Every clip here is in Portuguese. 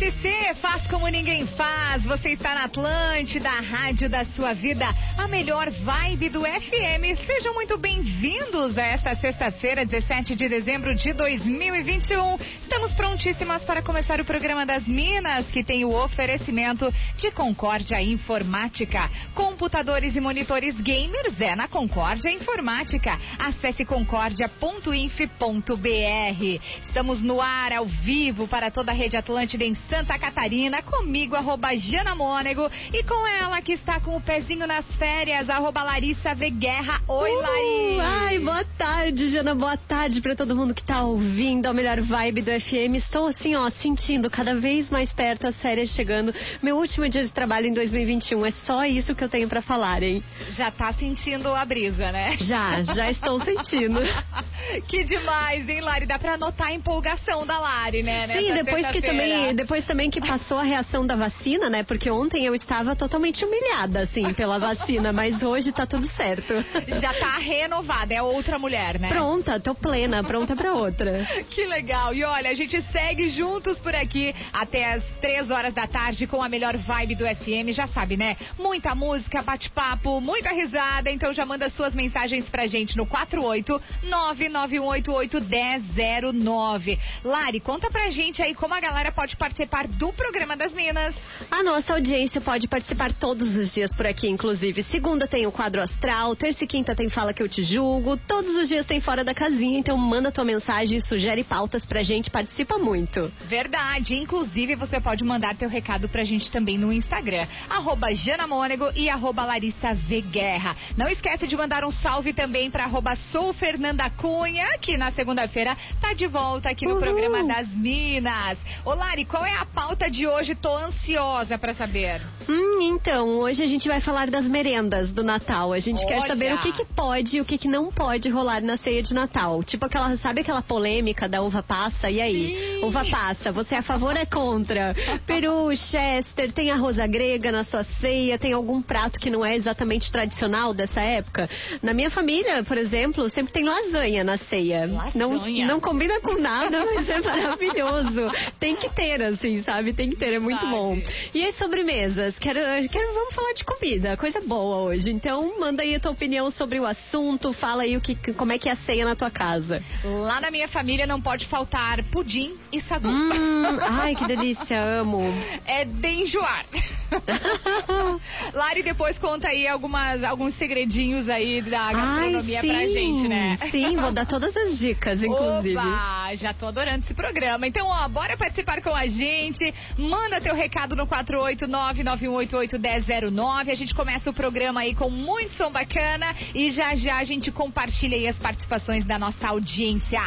CC SC faz como ninguém faz. Você está na Atlântida, a rádio da sua vida, a melhor vibe do FM. Sejam muito bem-vindos a esta sexta-feira, 17 de dezembro de 2021. Estamos prontíssimas para começar o programa das Minas, que tem o oferecimento de Concórdia Informática. Computadores e monitores gamers é na Concórdia Informática. Acesse concórdia.inf.br. Estamos no ar, ao vivo, para toda a rede Atlântida em Santa Catarina, comigo, arroba Jana Mônego, e com ela que está com o pezinho nas férias, arroba Larissa Veguerra. Oi, uh, Larissa! Ai, boa tarde, Jana, boa tarde para todo mundo que está ouvindo a melhor vibe do FM. Estou assim, ó, sentindo cada vez mais perto as férias chegando. Meu último dia de trabalho em 2021, é só isso que eu tenho para falar, hein? Já tá sentindo a brisa, né? Já, já estou sentindo. que demais, hein, Lari? Dá pra notar a empolgação da Lari, né? Sim, depois que também, depois também que passou a reação da vacina, né? Porque ontem eu estava totalmente humilhada, assim, pela vacina, mas hoje tá tudo certo. Já tá renovada, é outra mulher, né? Pronta, tô plena, pronta pra outra. Que legal. E olha, a gente segue juntos por aqui até as três horas da tarde com a melhor vibe do FM. Já sabe, né? Muita música, bate-papo, muita risada. Então já manda suas mensagens pra gente no 48 99188 1009. Lari, conta pra gente aí como a galera pode participar participar do programa das Minas. A nossa audiência pode participar todos os dias por aqui, inclusive. Segunda tem o quadro astral, terça e quinta tem Fala Que Eu Te Julgo, todos os dias tem Fora da Casinha, então manda tua mensagem e sugere pautas pra gente, participa muito. Verdade, inclusive você pode mandar teu recado pra gente também no Instagram, arroba Jana Mônego e arroba Larissa v Guerra. Não esquece de mandar um salve também pra arroba Sou Fernanda Cunha, que na segunda-feira tá de volta aqui no Uhul. programa das Minas. Ô Lari, qual é a pauta de hoje? Tô ansiosa para saber. Hum, então, hoje a gente vai falar das merendas do Natal. A gente Olha. quer saber o que, que pode e o que, que não pode rolar na ceia de Natal. Tipo aquela, sabe aquela polêmica da uva passa? E aí? Sim. Uva passa, você é a favor ou é contra? Peru, Chester, tem arroz grega na sua ceia? Tem algum prato que não é exatamente tradicional dessa época? Na minha família, por exemplo, sempre tem lasanha na ceia. Lasanha. Não, não combina com nada, mas é maravilhoso. Tem que ter, assim, sabe? Tem que ter, é muito bom. E as sobremesas? Quero, quero, vamos falar de comida, coisa boa hoje. Então, manda aí a tua opinião sobre o assunto, fala aí o que, como é que é a ceia na tua casa. Lá na minha família não pode faltar pudim e sagu. Hum, ai, que delícia, amo. É de enjoar. Lari depois conta aí algumas, alguns segredinhos aí da gastronomia Ai, sim, pra gente, né? Sim, vou dar todas as dicas, inclusive. Opa, já tô adorando esse programa. Então, ó, bora participar com a gente. Manda teu recado no 489-9188-1009. A gente começa o programa aí com muito som bacana e já já a gente compartilha aí as participações da nossa audiência.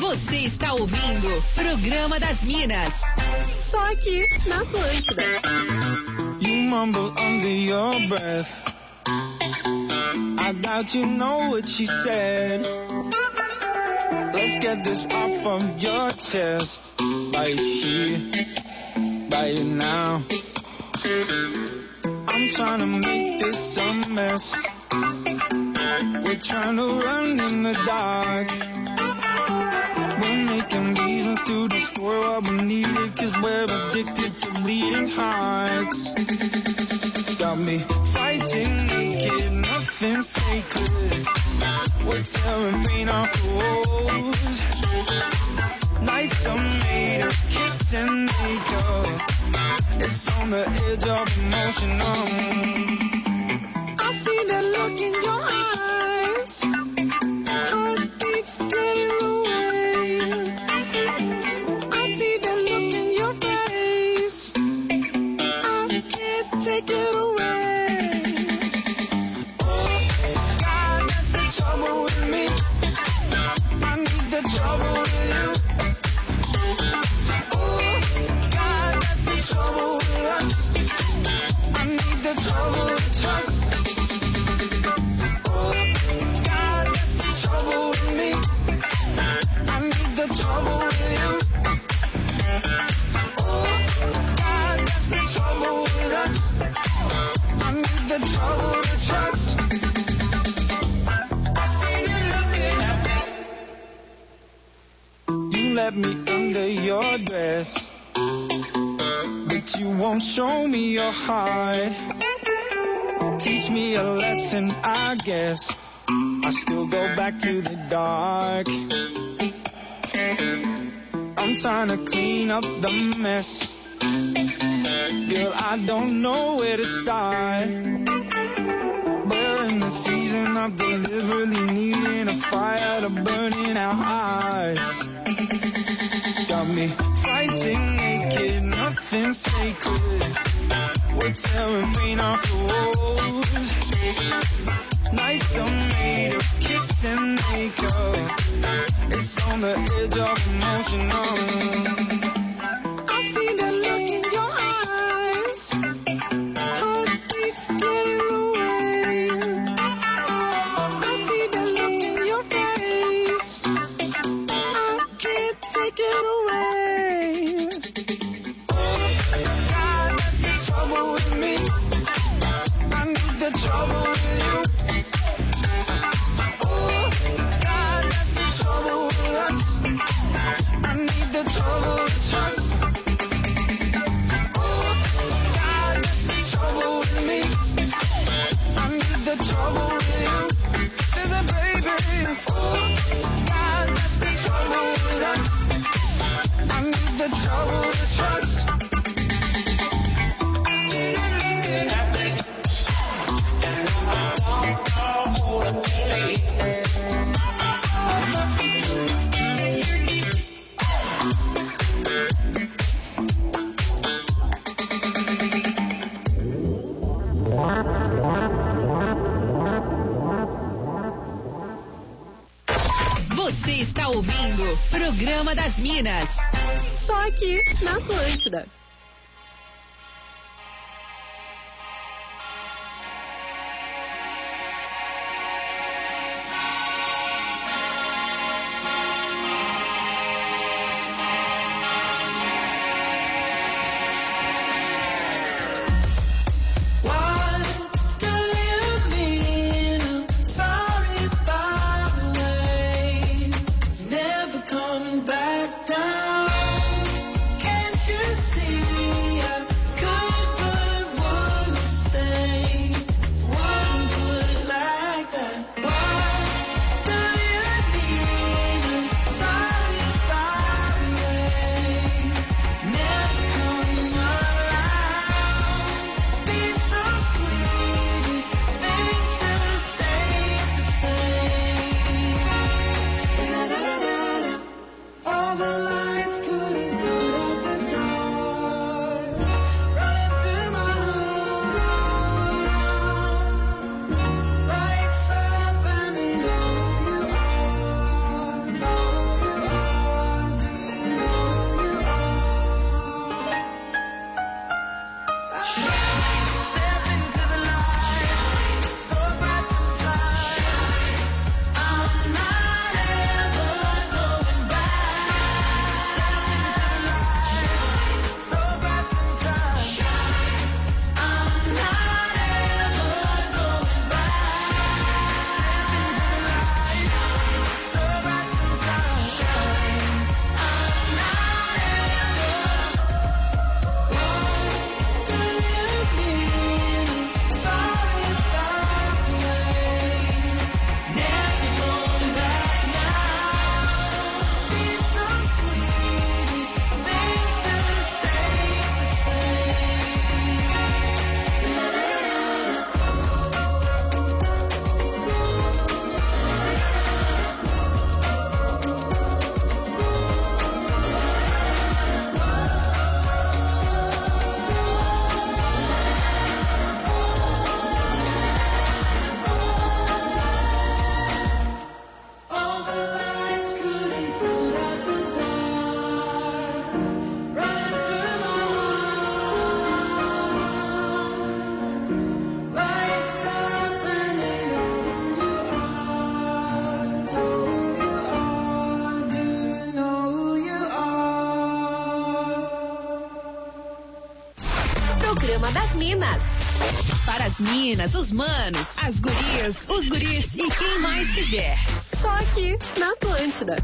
Você está ouvindo Programa das Minas. Só aqui na Atlântida. You mumble under your breath. I doubt you know what she said. Let's get this off of your chest. Right here, right now. I'm trying to make this a mess. We're trying to run in the dark. We're making reasons to destroy what we needed Cause we're addicted to bleeding hearts Got me fighting naked, nothing sacred We're tearing the walls. Nights are made of kiss and makeup. It's on the edge of emotion um. I see that look in your eyes me under your dress. But you won't show me your heart. Teach me a lesson, I guess. I still go back to the dark. I'm trying to clean up the mess. Girl, I don't know where to start. During the season, I'm deliberately needing a fire to burn in our eyes got me fighting naked, nothing sacred. We're tearing paint off the walls. Nights are made of kiss and makeup. It's on the edge of emotional. Alma das Minas. Só aqui na Atlântida. Minas. Para as minas, os manos, as gurias, os guris e quem mais quiser. Só aqui na Atlântida.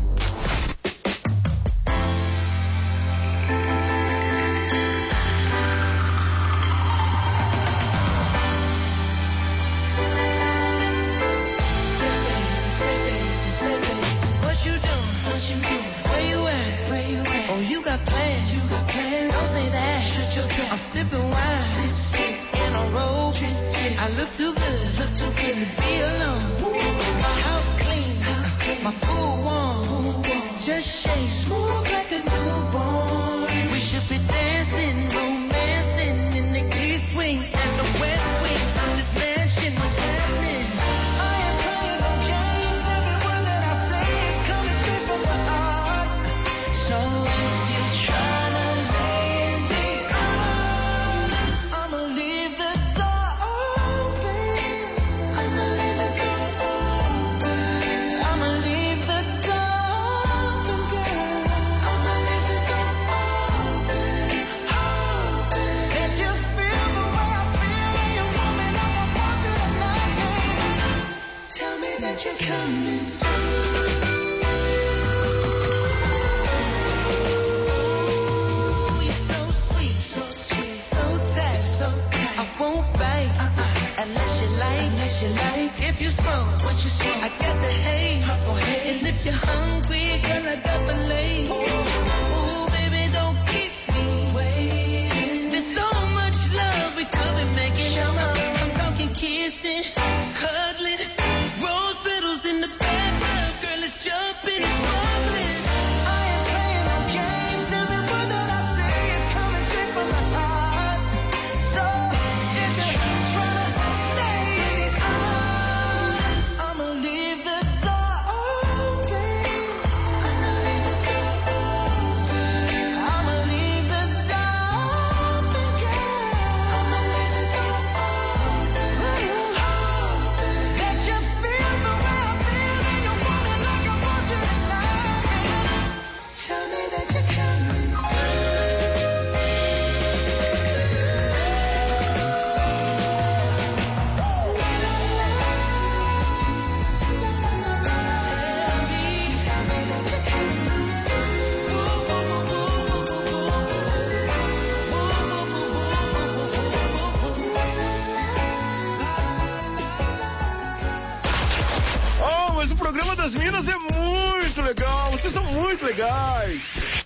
Das Minas é muito legal. Vocês são muito legais.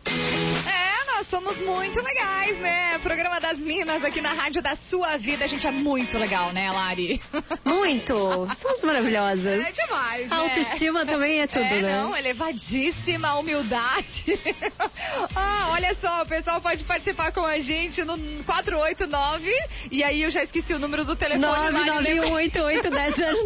É, nós somos muito legais, né? Programa das Minas aqui na Rádio da Sua Vida. A gente é muito legal, né, Lari? Muito. Somos maravilhosas. É demais, A né? autoestima também é tudo, é, né? Não, elevadíssima a humildade. ah, olha só, o pessoal pode participar com a gente no 489. E aí eu já esqueci o número do telefone. Lari, lembra? 991881009.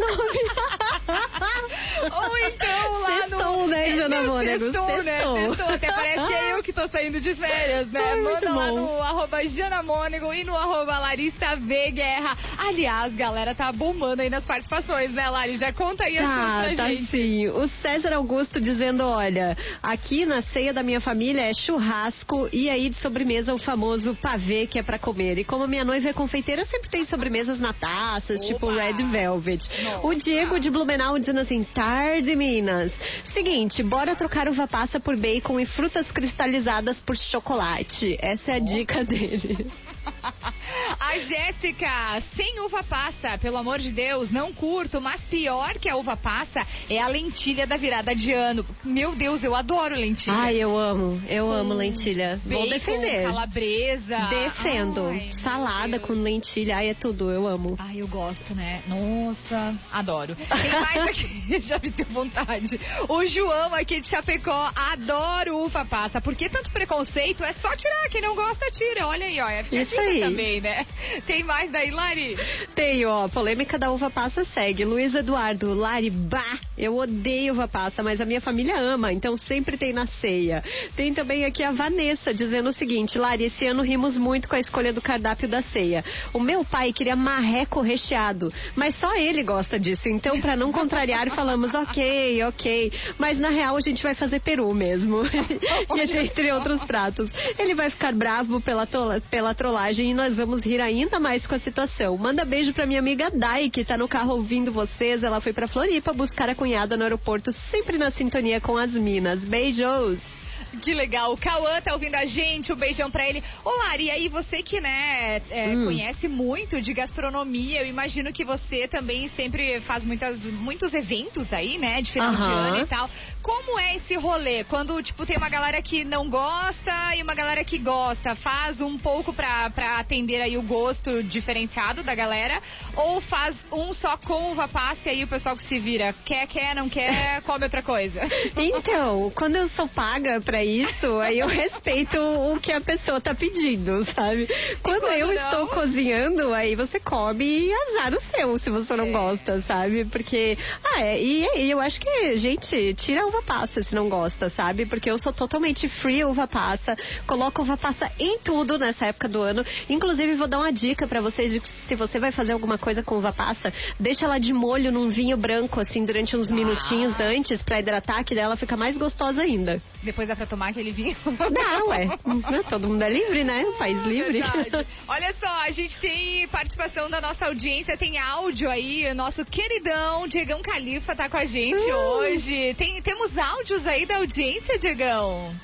Ou então lá Sextou, no... né, Jana Mônego? Sextou, né? Sextou. Sextou. Até parece que é eu que tô saindo de férias, né? Muito Manda lá bom. no arroba Jana Mônego e no arroba Larissa V Guerra. Aliás, galera, tá bombando aí nas participações, né, Lari? Já conta aí as Tá, coisas pra tá gente. sim. O César Augusto dizendo, olha, aqui na ceia da minha família é churrasco e aí de sobremesa o famoso pavê que é pra comer. E como minha noiva é confeiteira, sempre tem sobremesas na taças, tipo! Red Velvet. Nossa. O Diego de Blumenau dizendo assim, tarde Minas. Seguinte, bora trocar uva passa por bacon e frutas cristalizadas por chocolate. Essa é a dica dele. A Jéssica, sem uva passa, pelo amor de Deus, não curto, mas pior que a uva passa é a lentilha da virada de ano. Meu Deus, eu adoro lentilha. Ai, eu amo, eu Com amo lentilha. Vou Bacon, defender. Calabresa. Defendo. Ai, Salada com lentilha. Ai, é tudo, eu amo. Ai, eu gosto, né? Nossa, adoro. Tem mais aqui, já me deu vontade. O João aqui de Chapecó, adoro uva passa. Por que tanto preconceito? É só tirar, quem não gosta, tira. Olha aí, ó. É Isso aí. também, né? Tem mais daí, Lari? Tem, ó, polêmica da uva passa segue. Luiz Eduardo, Lari, bah, eu odeio uva passa, mas a minha família ama, então sempre tem na ceia. Tem também aqui a Vanessa dizendo o seguinte, Lari, esse ano rimos muito com a escolha do cardápio da ceia. O meu pai queria marreco recheado, mas só ele gosta disso, então pra não contrariar falamos ok, ok, mas na real a gente vai fazer peru mesmo. e entre outros pratos. Ele vai ficar bravo pela, tola- pela trollagem e nós vamos rir ainda mais com a situação. Manda beijo pra minha amiga Dai, que tá no carro ouvindo vocês. Ela foi pra Floripa buscar a cunhada no aeroporto, sempre na sintonia com as minas. Beijos! Que legal. O Cauã tá ouvindo a gente. Um beijão pra ele. Ô, Lari, e aí você que, né, é, Hum. conhece muito de gastronomia, eu imagino que você também sempre faz muitas, muitos eventos aí, né, de final de Aham. ano e tal. Como é esse rolê? Quando, tipo, tem uma galera que não gosta e uma galera que gosta, faz um pouco pra, pra atender aí o gosto diferenciado da galera? Ou faz um só com uva passa e aí o pessoal que se vira, quer, quer, não quer, come outra coisa? Então, quando eu sou paga pra isso, aí eu respeito o que a pessoa tá pedindo, sabe? Quando, quando eu não? estou cozinhando, aí você come e azar o seu, se você não É. gosta, sabe? Porque, ah, é, e, e eu acho que, gente, tira a uva passa se não gosta, sabe? Porque eu sou totalmente free uva passa, coloco uva passa em tudo nessa época do ano. Inclusive, vou dar uma dica pra vocês de que se você vai fazer alguma coisa com uva passa, deixa ela de molho num vinho branco, assim, durante uns minutinhos antes, pra hidratar, que daí ela fica mais gostosa ainda. Depois dá pra tomar aquele vinho? Dá, ué. Né? Todo mundo é livre, né? Um país livre. Verdade. Olha só, a gente tem participação da nossa audiência, tem áudio aí, o nosso queridão Diegão Califa tá com a gente Uh. hoje. Tem, temos áudios aí da audiência, Diegão?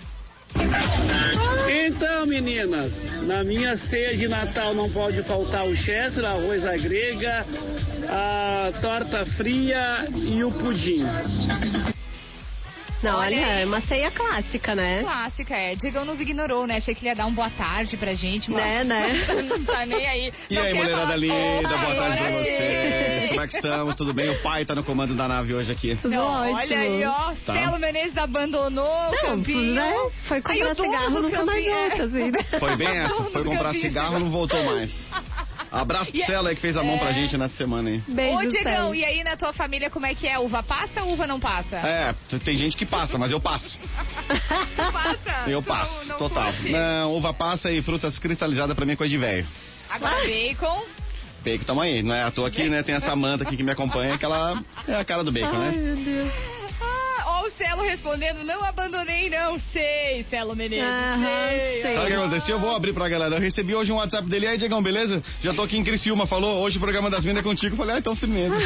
Então, meninas, na minha ceia de Natal não pode faltar o Chester, arroz à grega, a torta fria e o pudim. Não, Olha é uma ceia clássica, né? Clássica, é. Diegão nos ignorou, né? Achei que ele ia dar um boa tarde pra gente, mas Né, né? não tá nem aí. E Não aí, mulherada falar- linda, boa tarde pra vocês. Como é que estamos? Tudo bem? O pai tá no comando da nave hoje aqui. Tudo Não, ótimo. olha aí, ó. Tá. Celo Menezes abandonou o Não, campinho. né? Foi comprar o cigarro, nunca mais campinho, é. volta, assim, né? Foi bem essa. Foi comprar cigarro, chegou. não voltou mais. Abraço pro Celo aí que fez a mão pra gente nessa semana aí. Beijo, Ô, Diegão, e aí na tua família como é que é? Uva passa ou uva não passa? É, tem gente que passa, mas eu passo. Passa. Eu Tu passo, não, não total. curte? Não, uva passa e frutas cristalizadas pra mim é coisa de velho. Agora bacon. Bacon, tamo aí, não é? à toa aqui, né? Tem essa manta aqui que me acompanha, que ela é a cara do bacon, Ai, né? meu Deus. Ah, ó, o Celo respondendo, não abandonei, não sei, Celo Menezes. sei. Sabe o que aconteceu? Eu vou abrir pra galera. Eu recebi hoje um WhatsApp dele. Aí, Diegão, beleza? Já tô aqui em Criciúma. Falou, hoje o programa das minas é contigo. Falei, ah, então firmeza.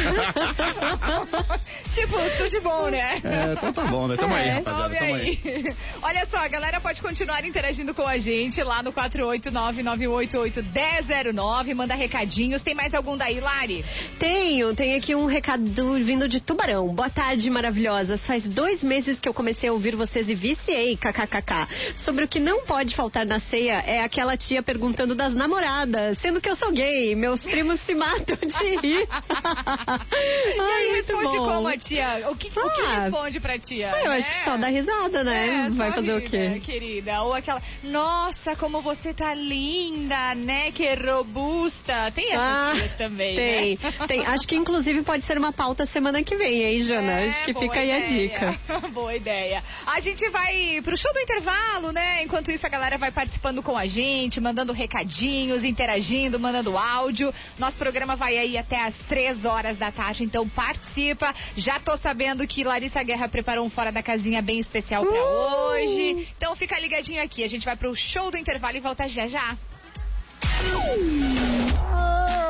tipo, tudo de bom, né? É, então tá bom, né? Tamo aí, É, rapaziada. Tamo aí. aí. Olha só, a galera pode continuar interagindo com a gente lá no 489-988-1009. Manda recadinhos. Tem mais algum daí, Lari? Tenho, tem aqui um recado vindo de Tubarão. Boa tarde, maravilhosas. Faz dois meses que eu comecei a ouvir vocês e viciei, kkkk. Sobre o que não pode faltar na ceia é aquela tia perguntando das namoradas, sendo que eu sou gay. Meus primos se matam de rir. e aí, Ai, responde bom. como a tia? O que, o que Ah. responde pra tia? Ah, eu acho né? que só dá risada, né? É, Vai fazer o quê? querida? Ou aquela, nossa, como você tá linda, né? Que robusta. Tem essas Ah, tias também, Tem, né? tem. Acho que inclusive pode ser uma pauta semana que vem, hein, Jana? É, Acho que fica aí a ideia. dica. boa ideia. A gente vai pro show do intervalo, né? Enquanto isso, a galera vai participando com a gente, mandando recadinhos, interagindo, mandando áudio. Nosso programa vai aí até as três horas da tarde, então participa. Já tô sabendo que Larissa Guerra preparou um Fora da Casinha bem especial pra Uh! hoje. Então fica ligadinho aqui. A gente vai pro show do intervalo e volta já já.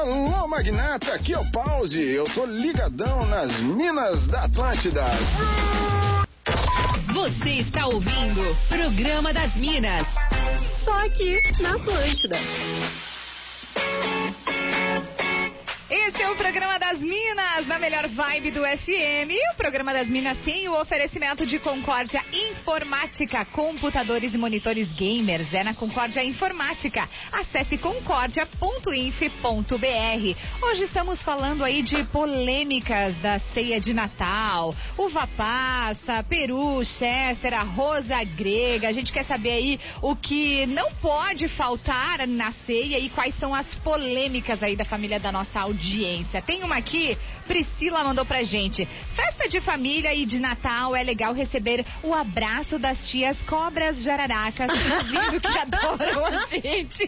Alô, magnata, aqui é o Pause. Eu tô ligadão nas minas da Atlântida. Você está ouvindo Programa das Minas. Só aqui na Atlântida. Esse é o programa das Minas, na melhor vibe do FM. E o programa das Minas tem o oferecimento de Concórdia Informática, computadores e monitores gamers. É na Concórdia Informática. Acesse concórdia.inf.br. Hoje estamos falando aí de polêmicas da ceia de Natal. Uva passa, peru, chester, à grega. A gente quer saber aí o que não pode faltar na ceia e quais são as polêmicas aí da família da nossa audiência. Tem uma aqui, Priscila mandou pra gente. Festa de família e de Natal é legal receber o abraço das tias cobras jararacas, fingindo que adoram a gente.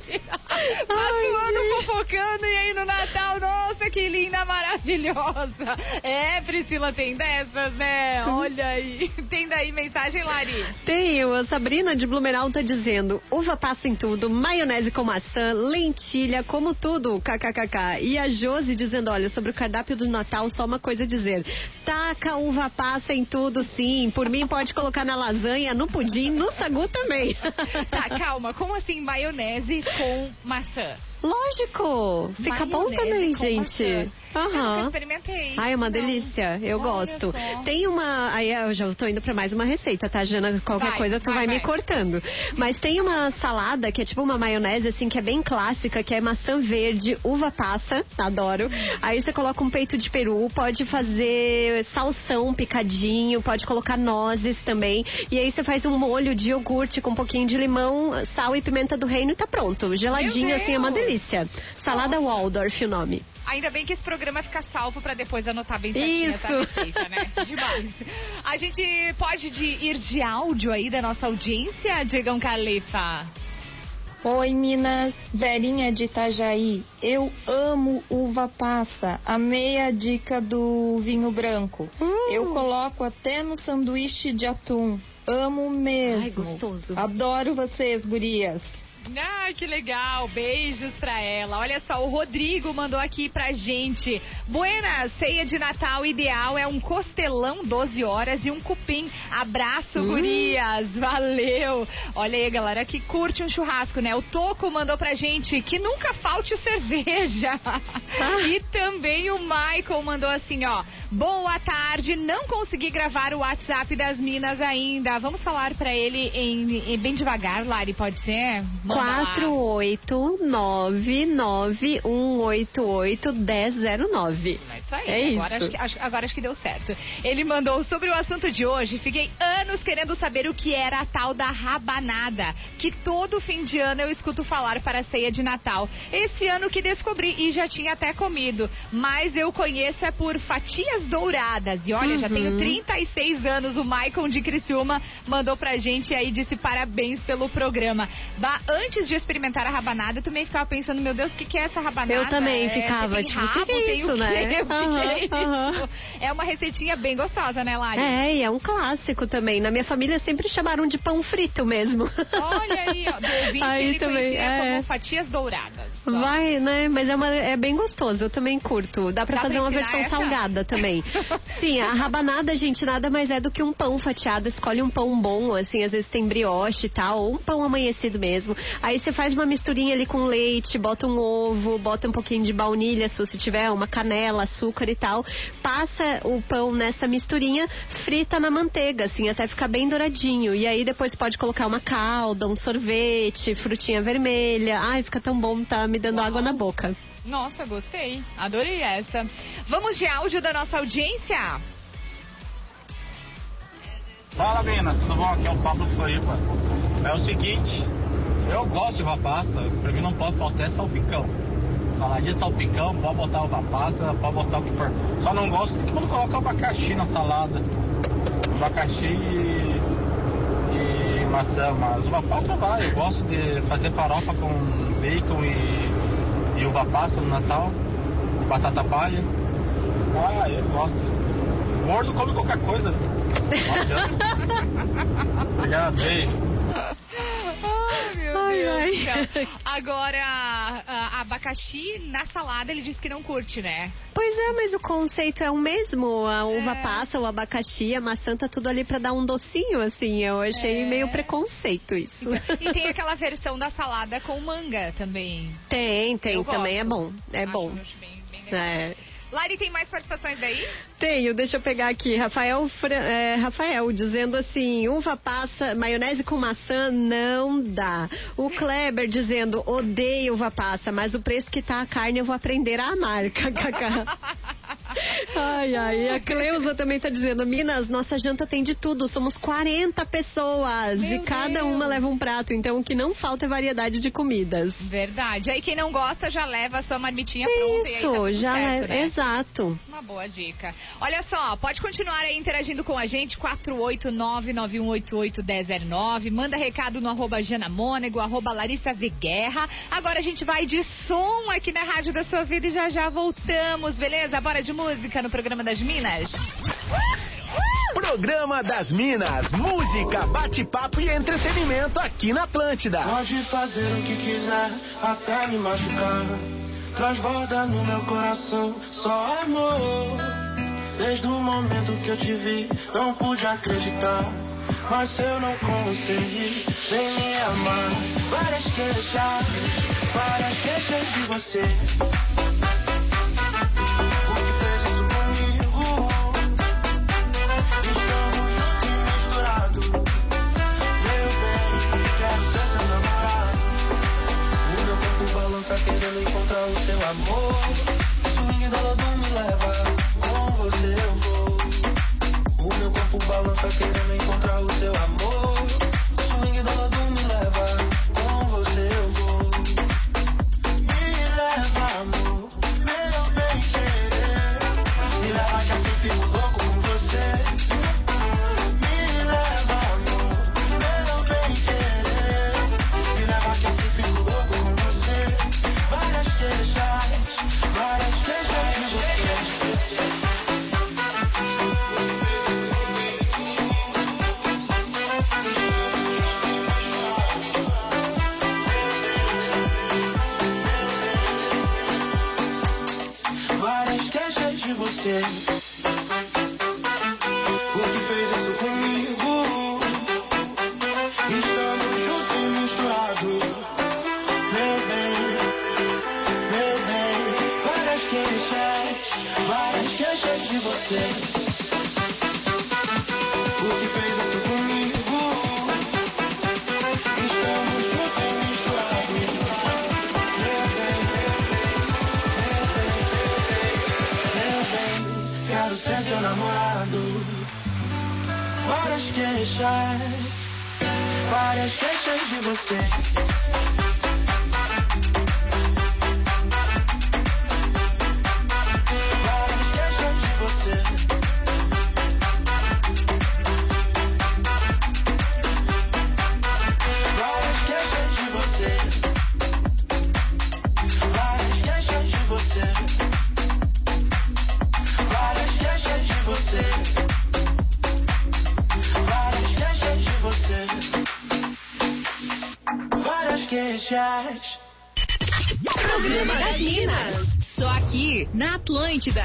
Passando, fofocando e aí no Natal, nossa, que linda, maravilhosa. É, Priscila, tem dessas, né? Olha aí. Tem daí mensagem, Lari? Tenho, a Sabrina de Blumenau tá dizendo: uva passa em tudo, maionese com maçã, lentilha, como tudo, kkkk. E a Josi dizendo: olha, sobre o cardápio do Natal, só uma coisa a dizer: taca uva passa em tudo, sim. Por mim, pode colocar na lasanha, no pudim, no sagu também. Tá, calma. Como assim maionese com maçã? Lógico! Fica bom Maionese também, com gente. Aham. experimentei. Ai, é uma delícia. Eu Olha gosto. só. Tem uma. Aí eu já tô indo pra mais uma receita, tá, Jana? Qualquer Vai, coisa tu vai, vai, me vai. cortando. Mas tem uma salada que é tipo uma maionese, assim, que é bem clássica, que é maçã verde, uva passa, adoro. Aí você coloca um peito de peru, pode fazer salsão picadinho, pode colocar nozes também. E aí você faz um molho de iogurte com um pouquinho de limão, sal e pimenta do reino e tá pronto. Geladinho, assim, é uma Deus! Delícia. Salada Waldorf o nome. Ainda bem que esse programa fica salvo pra depois anotar bem certinho essa Isso. receita, né? Demais. A gente pode de- ir de áudio aí da nossa audiência, Diegão Califa? Oi, Minas, Verinha de Itajaí. Eu amo uva passa. Amei a dica do vinho branco. Eu coloco até no sanduíche de atum. Amo mesmo. Ai, gostoso. Adoro vocês, gurias. Ah, que legal. Beijos pra ela. Olha só, o Rodrigo mandou aqui pra gente. Buena, ceia de Natal ideal é um costelão 12 horas e um cupim. Abraço, gurias. Valeu. Olha aí, galera, que curte um churrasco, né? O Toco mandou pra gente que nunca falte cerveja. E também o Michael mandou assim, ó. Boa tarde, não consegui gravar o WhatsApp das Minas ainda. Vamos falar pra ele em, em- bem devagar, Lari, pode ser? Manda lá. 489-9188-1009. É isso aí. É agora, isso. Acho que, agora acho que deu certo. Ele mandou sobre o assunto de hoje. Fiquei anos querendo saber o que era a tal da rabanada, que todo fim de ano eu escuto falar para a ceia de Natal. Esse ano que descobri e já tinha até comido, mas eu conheço é por fatias douradas. E olha, já Uhum. tenho 36 anos. O Maicon de Criciúma mandou pra gente aí, disse parabéns pelo programa. Bah, antes de experimentar a rabanada, eu também ficava pensando, meu Deus, o que, que é essa rabanada? Eu também É, ficava, tem tipo, rabo, que é tem isso, o né? O que é aham. É uma receitinha bem gostosa, né, Lari? É, e é um clássico também. Na minha família sempre chamaram de pão frito mesmo. Olha aí, ó, do ouvinte, Aí ele também, é. como fatias douradas. Ó. Vai, né? Mas é, uma, é bem gostoso, eu também curto. Dá pra Dá fazer pra uma versão essa? salgada também. Sim, a rabanada, gente, nada mais é do que um pão fatiado. Escolhe um pão bom, assim, às vezes tem brioche e tal, ou um pão amanhecido mesmo. Aí você faz uma misturinha ali com leite, bota um ovo, bota um pouquinho de baunilha, se você tiver, uma canela, açúcar e tal. Passa o pão nessa misturinha, frita na manteiga, assim, até ficar bem douradinho. E aí depois pode colocar uma calda, um sorvete, frutinha vermelha. Ai, fica tão bom, tá me dando água na boca. Nossa, gostei. Adorei essa. Vamos de áudio da nossa audiência? Fala meninas, tudo bom? Aqui é o Pablo de Floripa. É o seguinte, eu gosto de uva passa, pra mim não pode faltar é salpicão. Saladinha de salpicão, pode botar uva passa, pode botar o que for. Só não gosto que quando coloca abacaxi na salada. Abacaxi e, e maçã, mas uva passa vai. Eu gosto de fazer farofa com bacon e, e uva passa no Natal, batata palha. Ah, eu gosto. Gordo come qualquer coisa. Obrigado, beijo. Agora, abacaxi na salada ele disse que não curte, né? Pois é, mas o conceito é o mesmo. A uva É. passa, o abacaxi, a maçã tá tudo ali pra dar um docinho, assim. Eu achei É. meio preconceito isso. E tem aquela versão da salada com manga também. Tem, tem, Eu também é bom. É Acho- bom. acho bem- bem legal. É. Lari, tem mais participações daí? Tenho, deixa eu pegar aqui. Rafael, é, Rafael dizendo assim: uva passa, maionese com maçã não dá. O Kleber dizendo: odeio uva passa, mas o preço que tá a carne eu vou aprender a amar. KKK. Ai, ai. A Cleusa também tá dizendo: Minas, nossa janta tem de tudo. Somos 40 pessoas Meu e cada Deus. uma leva um prato. Então o que não falta é variedade de comidas. Verdade. Aí quem não gosta já leva a sua marmitinha pronta tá Isso, tudo já certo, é. né? Exato. Uma boa dica. Olha só, pode continuar aí interagindo com a gente, 489-9188-1009. Manda recado no arroba Jana Mônego, arroba Larissa Viguerra. Agora a gente vai de som aqui na Rádio da Sua Vida e já já voltamos, beleza? Bora de música no programa das Minas? Programa das Minas, música, bate-papo e entretenimento aqui na Atlântida. Pode fazer o que quiser, até me machucar. Transborda no meu coração só amor. Desde o momento que eu te vi, não pude acreditar. Mas se eu não conseguir, vem me amar. Várias queixas, várias queixas de você. Querendo encontrar o seu amor. Swing do me leva, com você eu vou. O meu corpo balança querendo encontrar Laranjais. Programa das Minas. Só aqui, na Atlântida.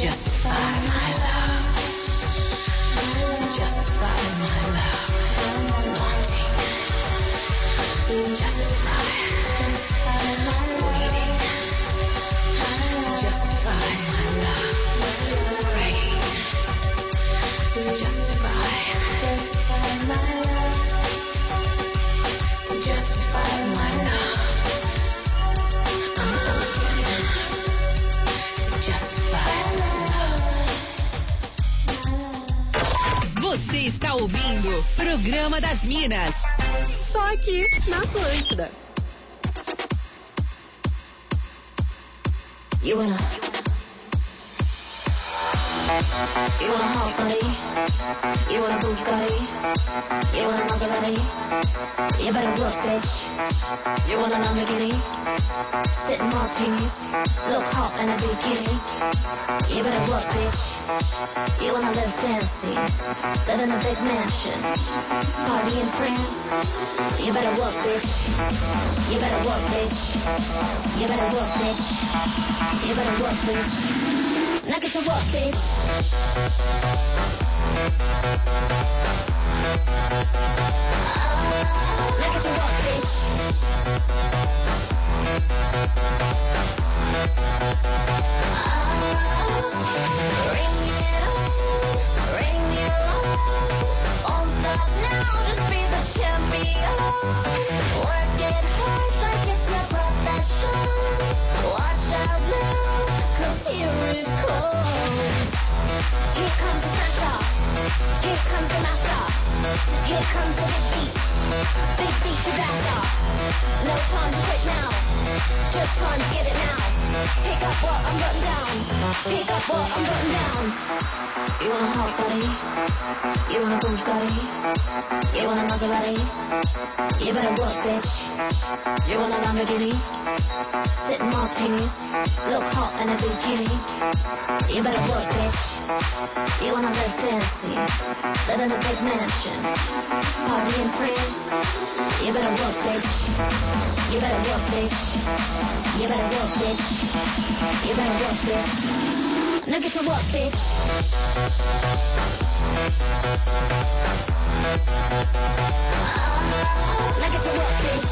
just fine, my love. ouvindo Programa das Minas. Só aqui na Atlântida. You wanna... You want a hot body? You want a Bugatti? You want a Maserati? You better work, bitch. You want a Lamborghini? Sitting martinis, look hot in a bikini. You better work, bitch. You wanna live fancy, live in a big mansion, party in France. You better work, bitch. You better work, bitch. You better work, bitch. You better work, bitch like it's a rock, bitch. Like it's a rock, bitch. You better work, bitch. You wanna live fancy, live in a big mansion, party in France. You better work, bitch. You better work, bitch. You better work, bitch. You better work, bitch. Now get to work, bitch. Now get to work, bitch.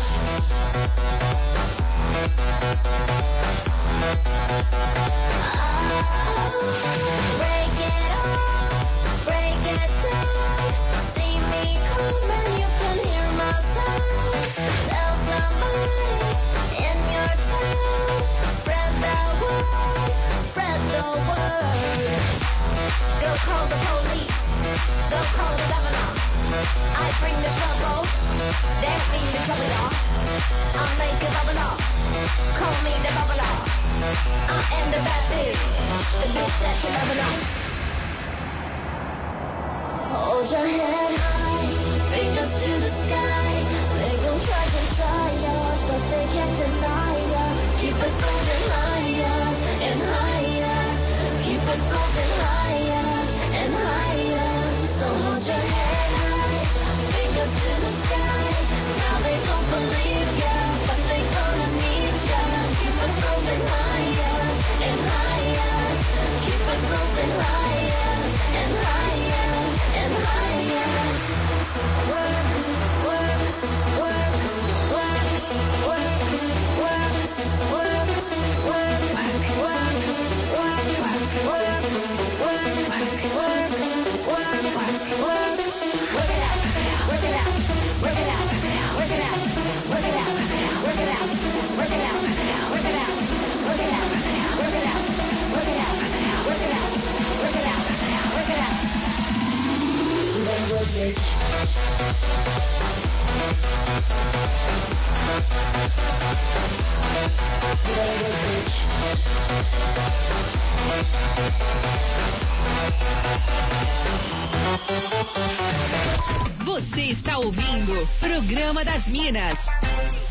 Programa das Minas.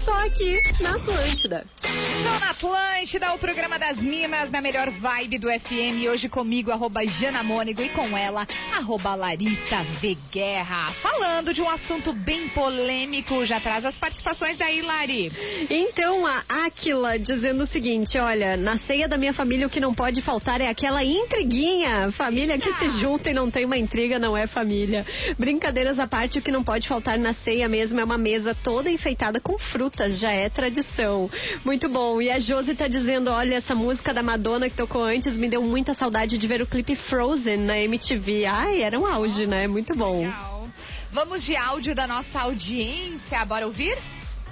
Só aqui na Atlântida. Estou na Atlântida, o programa das Minas, na melhor vibe do FM. Hoje comigo, arroba Jana Mônigo, e com ela, arroba Larissa V. Guerra. Falando de um assunto bem polêmico, já traz as participações aí, Lari. Então, a Aquila dizendo o seguinte: olha, na ceia da minha família o que não pode faltar é aquela intriguinha. Família que se junta e não tem uma intriga não é família. Brincadeiras à parte, o que não pode faltar na ceia mesmo é uma mesa toda enfeitada com frutas, já é tradição. Muito bom. E a Josi tá dizendo: olha, essa música da Madonna que tocou antes me deu muita saudade de ver o clipe Frozen na MTV. Ai, era um auge, né? Muito bom. Legal. Vamos de áudio da nossa audiência. Bora ouvir?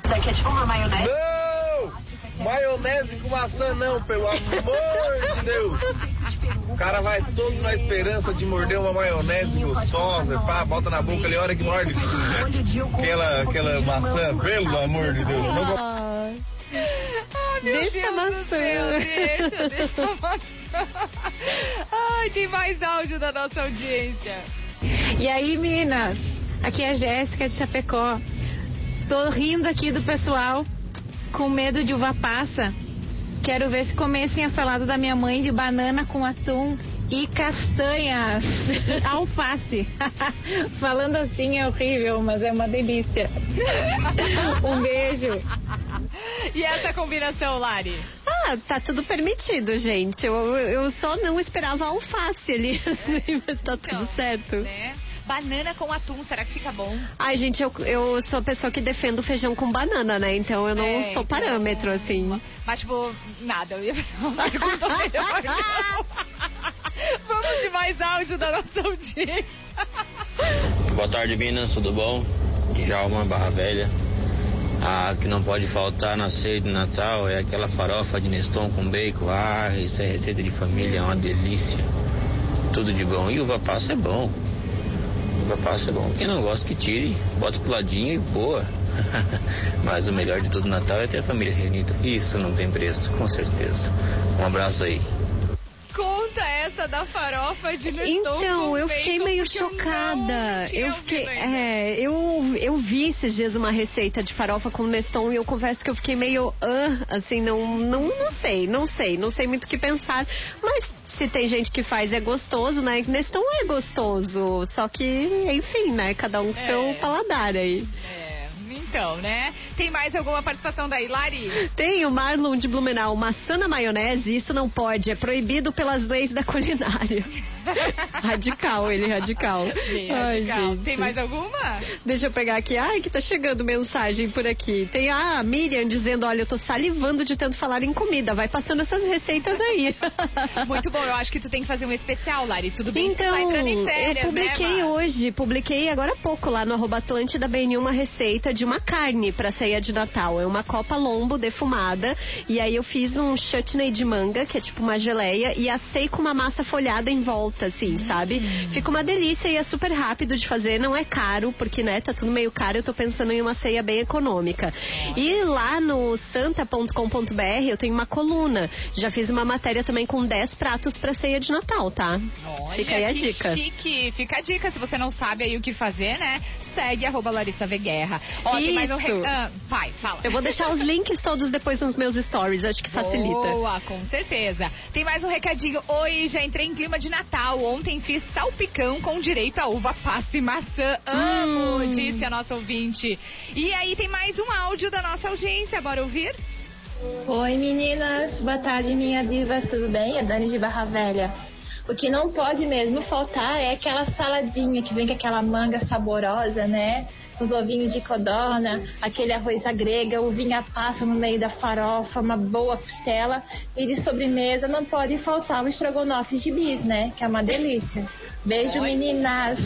Daqui é tipo uma maionese. Não! Maionese com maçã não, pelo amor de Deus! O cara vai todo na esperança de morder uma maionese gostosa, pá, bota na boca ali, a hora que morde aquela, aquela maçã, pelo amor de Deus. Não... Ah, Deixa a maçã. deixa, deixa a maçã. Ai, tem mais áudio da nossa audiência. E aí, Minas? Aqui é a Jéssica de Chapecó. Tô rindo aqui do pessoal com medo de uva passa. Quero ver se comessem a salada da minha mãe de banana com atum e castanhas e alface. Falando assim é horrível, mas é uma delícia. Um beijo. E essa combinação, Lari? Ah, tá tudo permitido, gente. Eu, eu só não esperava alface ali, assim, mas tá tudo certo. Né? Banana com atum, será que fica bom? Ai, gente, eu, eu sou a pessoa que defendo feijão com banana, né? Então eu não É, sou então- parâmetro, assim. Mas, tipo, nada, eu ia melhor, não. Vamos de mais áudio da nossa audiência. Boa tarde, Minas, tudo bom? Djalma Barra Velha. Ah, que não pode faltar na ceia de Natal é aquela farofa de Neston com bacon. Ah, isso é receita de família, é uma delícia. Tudo de bom. E uva passa é bom. Uva passa é bom. Quem não gosta que tire, bota pro ladinho e boa. Mas o melhor de todo Natal é ter a família reunida. Isso não tem preço, com certeza. Um abraço aí. Conta essa da farofa de Neston Então, com eu fiquei meio eu chocada. tinha Eu fiquei, é, eu, eu vi esses dias uma receita de farofa com Neston e eu confesso que eu fiquei meio, ah, assim, não, não, não sei, não sei, não sei muito o que pensar. Mas se tem gente que faz é gostoso, né? Neston é gostoso, só que, enfim, né? Cada um com É. seu paladar aí. É, então, né? Tem mais alguma participação daí, Lari? Tem o Marlon de Blumenau, maçã na maionese, isso não pode, é proibido pelas leis da culinária. radical, ele, radical. Bem Ai, radical. gente. Tem mais alguma? Deixa eu pegar aqui. Ai, que tá chegando mensagem por aqui. Tem a Miriam dizendo: Olha, eu tô salivando de tanto falar em comida. Vai passando essas receitas aí. Muito bom, eu acho que tu tem que fazer um especial, Lari. Tudo bem que tu tá Então, entrando em férias, eu publiquei né, hoje, publiquei agora há pouco lá no arroba Atlântida BN uma receita de uma carne pra ceia de Natal. É uma copa lombo defumada. E aí eu fiz um chutney de manga, que é tipo uma geleia, e assei com uma massa folhada em volta, assim, sabe? Fica uma delícia e é super rápido de fazer, não é caro, porque, né, tá tudo meio caro. Eu tô pensando em uma ceia bem econômica. E lá no santa.com.br eu tenho uma coluna. Já fiz uma matéria também com 10 pratos pra ceia de Natal, tá? Olha, Fica aí a dica. chique. Fica a dica. Se você não sabe aí o que fazer, né? Segue arroba Larissa Veguerra. Ó, tem mais um Isso. re... ah, Vai, fala. Eu vou deixar os links todos depois nos meus stories, acho que facilita. Boa, com certeza. Tem mais um recadinho. Oi, já entrei em clima de Natal. Ontem fiz salpicão com direito a uva, passa e maçã. Amo, Hum. disse a nossa ouvinte. E aí tem mais um áudio da nossa audiência. Bora ouvir? Oi meninas, boa tarde minha divas, tudo bem? É Dani de Barra Velha. O que não pode mesmo faltar é aquela saladinha que vem com aquela manga saborosa, né? Os ovinhos de codorna, aquele arroz à grega, uvinha passa no meio da farofa, uma boa costela. E de sobremesa não pode faltar o estrogonofe de bis, né? Que é uma delícia. Beijo meninas!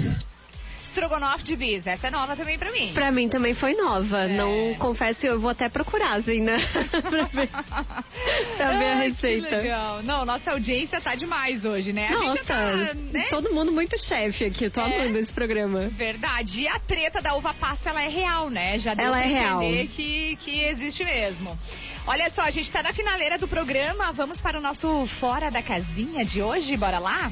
Strogonoff de bis. Essa é nova também pra mim. Pra mim também foi nova. É. Não confesso eu vou até procurar, assim, né? pra ver, pra ver a receita. Que legal. Não, nossa audiência tá demais hoje, né? A gente Nossa, tá, né? todo mundo muito chefe aqui. Eu tô É. amando esse programa. Verdade. E a treta da uva passa, ela é real, né? Já deu Ela pra é real. entender que, que existe mesmo. Olha só, a gente tá na finaleira do programa. Vamos para o nosso Fora da Casinha de hoje? Bora lá?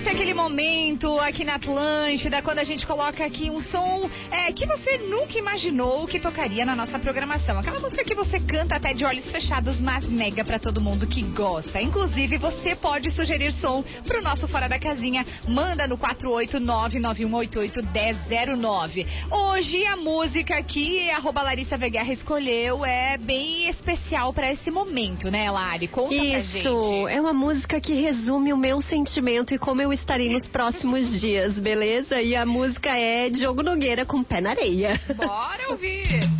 Esse é aquele momento aqui na Atlântida, quando a gente coloca aqui um som é, que você nunca imaginou que tocaria na nossa programação. Aquela música que você canta até de olhos fechados, mas nega pra todo mundo que gosta. Inclusive, você pode sugerir som pro nosso Fora da Casinha. Manda no 489-9188-1009. Hoje, a música que a Larissa Veguerra escolheu é bem especial pra esse momento, né, Lari? Conta pra gente. Isso, é uma música que resume o meu sentimento e como eu estarei nos próximos dias, beleza? E a música é Diogo Nogueira com Pé na Areia. Bora ouvir!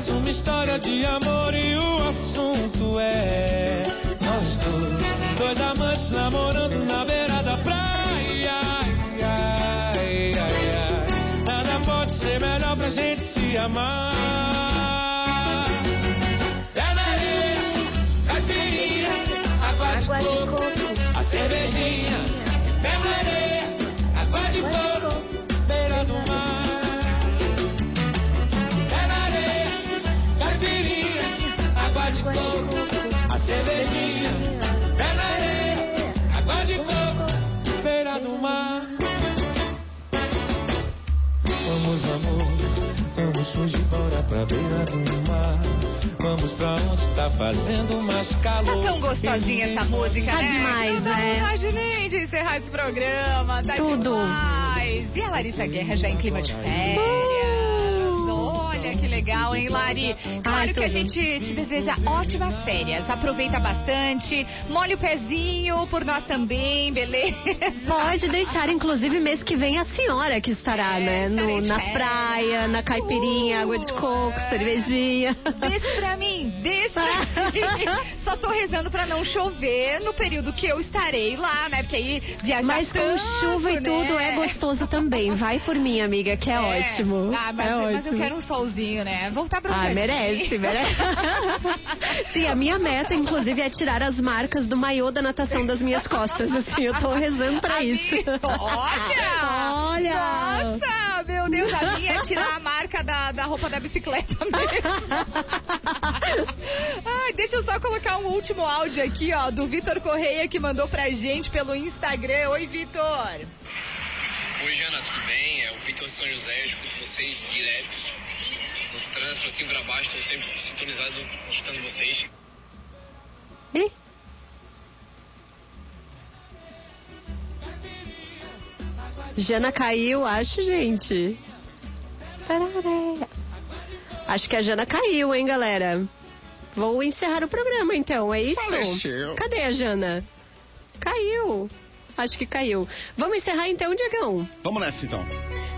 ideias, uma história de amor e o assunto é nós dois, dois amantes namorando na beira da praia. Ai, ai, ai, ai. Nada pode ser melhor pra gente se amar. Fazendo mais calor. Tá tão gostosinha essa música, Tá né? demais, Dá né? vontade nem de encerrar esse programa, tá Tudo. demais. E a Larissa Guerra já em clima de férias. Legal, hein, Lari? Claro que a gente te deseja ótimas férias. Aproveita bastante, molha o pezinho por nós também, beleza? Pode deixar, inclusive, mês que vem a senhora que estará, né? No- na praia, na caipirinha, água de coco, cervejinha. Deixa pra mim, deixa pra mim. Só tô rezando pra não chover no período que eu estarei lá, né? Porque aí viajar Mas com tanto, chuva e né? tudo é gostoso também. Vai por mim, amiga, que é, ótimo. Ah, mas, é mas eu ótimo. quero um solzinho, né? Voltar pra um Ah, cantinho. merece, merece. Sim, a minha meta, inclusive, é tirar as marcas do maiô da natação das minhas costas. Assim, eu tô rezando pra isso. Olha! Olha! Nossa, meu Deus, a minha é tirar a marca da, da roupa da bicicleta mesmo. Ai, deixa eu só colocar um último áudio aqui, ó, do Vitor Correia, que mandou pra gente pelo Instagram. Oi, Vitor! Oi, Jana, tudo bem? É o Vitor de São José, eu escuto vocês diretos. No trânsito, pra cima e pra baixo, estou sempre sintonizado, escutando vocês. Ih. Jana caiu, acho, gente. Acho que a Jana caiu, hein, galera? Vou encerrar o programa, então, é isso? Faleceu. Cadê a Jana? Caiu. Acho que caiu. Vamos encerrar então, Diegão? Vamos nessa então.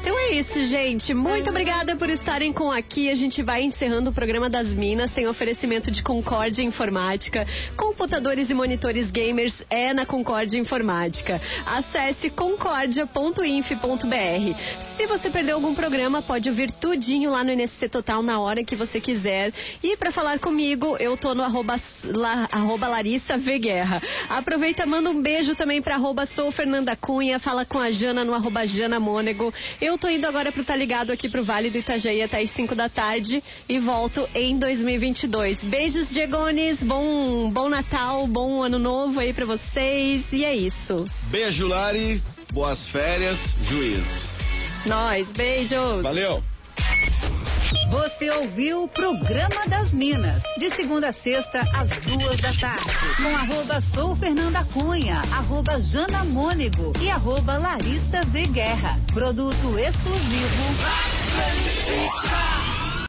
Então é isso, gente. Muito obrigada por estarem com aqui. A gente vai encerrando o programa das Minas. Tem oferecimento de Concórdia Informática. Computadores e monitores gamers é na Concórdia Informática. Acesse concordia.inf.br. Se você perdeu algum programa, pode ouvir tudinho lá no NSC Total na hora que você quiser. E para falar comigo, eu tô no arroba, la, arroba Larissa V Guerra. Aproveita, manda um beijo também para arroba Sou Fernanda Cunha. Fala com a Jana no arroba Jana Mônego. Eu tô indo agora pro Tá Ligado aqui pro Vale do Itajaí até as 5 da tarde e volto em 2022. Beijos, Diegones. Bom, bom Natal, bom Ano Novo aí pra vocês. E é isso. Beijo, Lari. Boas férias. Juiz. Nós, beijos. Valeu. Você ouviu o Programa das Minas, de segunda a sexta, às duas da tarde, com arroba Sou Fernanda Cunha, arroba Jana e arroba Larissa V Guerra. Produto exclusivo.